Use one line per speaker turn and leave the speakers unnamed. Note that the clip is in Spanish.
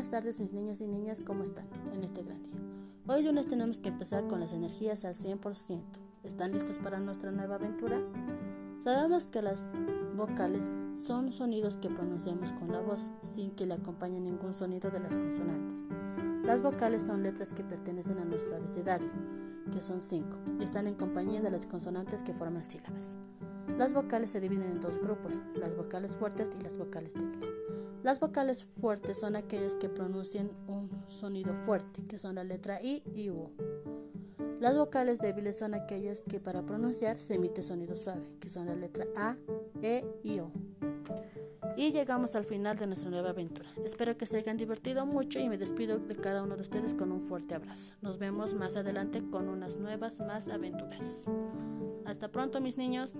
Buenas tardes mis niños y niñas, ¿cómo están en este gran día? Hoy lunes tenemos que empezar con las energías al 100%. ¿Están listos para nuestra nueva aventura? Sabemos que las vocales son sonidos que pronunciamos con la voz sin que le acompañe ningún sonido de las consonantes. Las vocales son letras que pertenecen a nuestro abecedario, que son cinco, y están en compañía de las consonantes que forman sílabas. Las vocales se dividen en dos grupos, las vocales fuertes y las vocales débiles. Las vocales fuertes son aquellas que pronuncian un sonido fuerte, que son la letra I y U. Las vocales débiles son aquellas que para pronunciar se emite sonido suave, que son la letra A, E y O. Y llegamos al final de nuestra nueva aventura. Espero que se hayan divertido mucho y me despido de cada uno de ustedes con un fuerte abrazo. Nos vemos más adelante con unas nuevas más aventuras. Hasta pronto mis niños.